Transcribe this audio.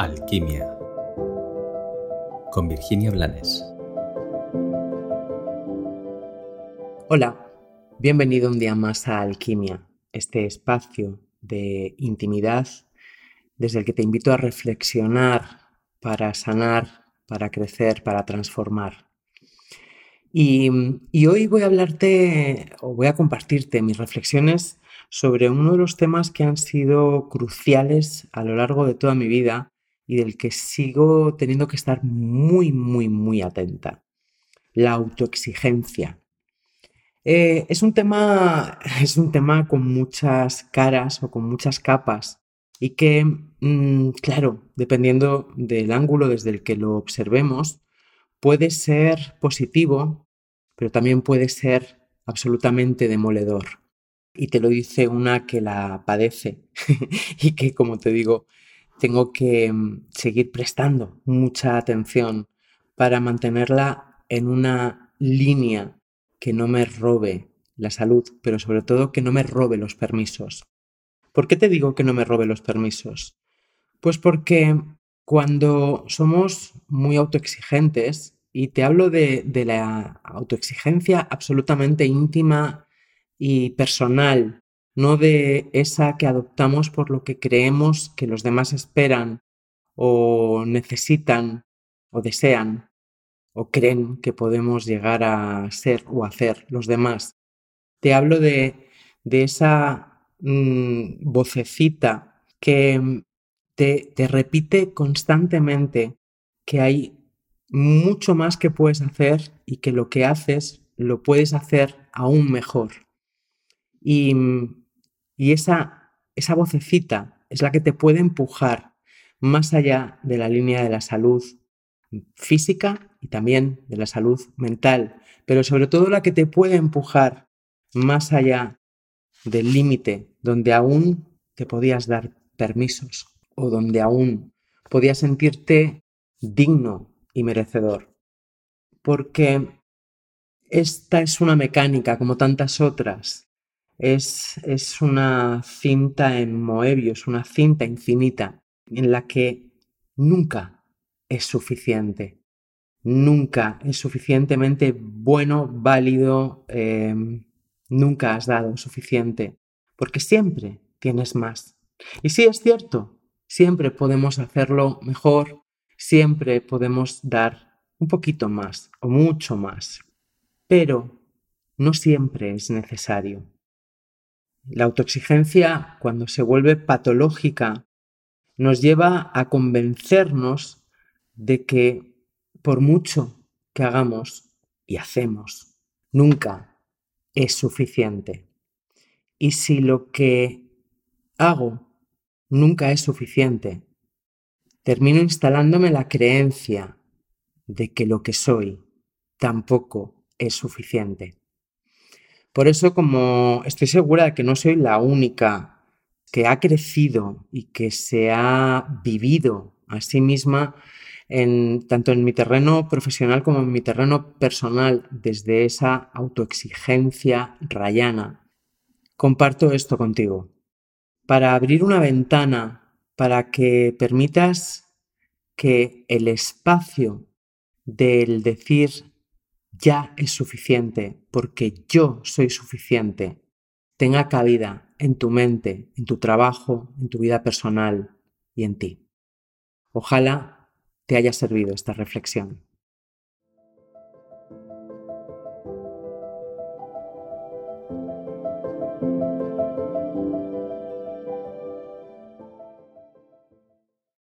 Alquimia con Virginia Blanes. Hola, bienvenido un día más a Alquimia, este espacio de intimidad desde el que te invito a reflexionar para sanar, para crecer, para transformar. Y, hoy voy a hablarte o voy a compartirte mis reflexiones sobre uno de los temas que han sido cruciales a lo largo de toda mi vida y del que sigo teniendo que estar muy, muy, muy atenta. La autoexigencia. Eh, es, un tema, es un tema con muchas caras o con muchas capas y que, mm, claro, dependiendo del ángulo desde el que lo observemos, puede ser positivo, pero también puede ser absolutamente demoledor. Y te lo dice una que la padece y que, como te digo, tengo que mm, seguir prestando mucha atención para mantenerla en una línea que no me robe la salud, pero sobre todo que no me robe los permisos. ¿Por qué te digo que no me robe los permisos? Pues porque cuando somos muy autoexigentes, y te hablo de, de la autoexigencia absolutamente íntima y personal no de esa que adoptamos por lo que creemos que los demás esperan o necesitan o desean o creen que podemos llegar a ser o hacer los demás. Te hablo de, de esa mm, vocecita que te, te repite constantemente que hay mucho más que puedes hacer y que lo que haces lo puedes hacer aún mejor. Y y esa, esa vocecita es la que te puede empujar más allá de la línea de la salud física y también de la salud mental, pero sobre todo la que te puede empujar más allá del límite donde aún te podías dar permisos o donde aún podías sentirte digno y merecedor. Porque esta es una mecánica como tantas otras es, una cinta en Moebius, una cinta infinita en la que nunca es suficiente. Nunca es suficientemente bueno, válido, em, nunca has dado suficiente, porque siempre tienes más. Y sí es cierto, siempre podemos hacerlo mejor, siempre podemos dar un poquito más o mucho más, pero no siempre es necesario. La autoexigencia, cuando se vuelve patológica, nos lleva a convencernos de que por mucho que hagamos y hacemos, nunca es suficiente. Y si lo que hago nunca es suficiente, termino instalándome la creencia de que lo que soy tampoco es suficiente. Por eso, como estoy segura de que no soy la única que ha crecido y que se ha vivido a sí misma en, tanto en mi terreno profesional como en mi terreno personal desde esa autoexigencia rayana, comparto esto contigo. Para abrir una ventana, para que permitas que el espacio del decir ya es suficiente porque yo soy suficiente tenga cabida en tu mente, en tu trabajo, en tu vida personal y en ti. Ojalá te haya servido esta reflexión.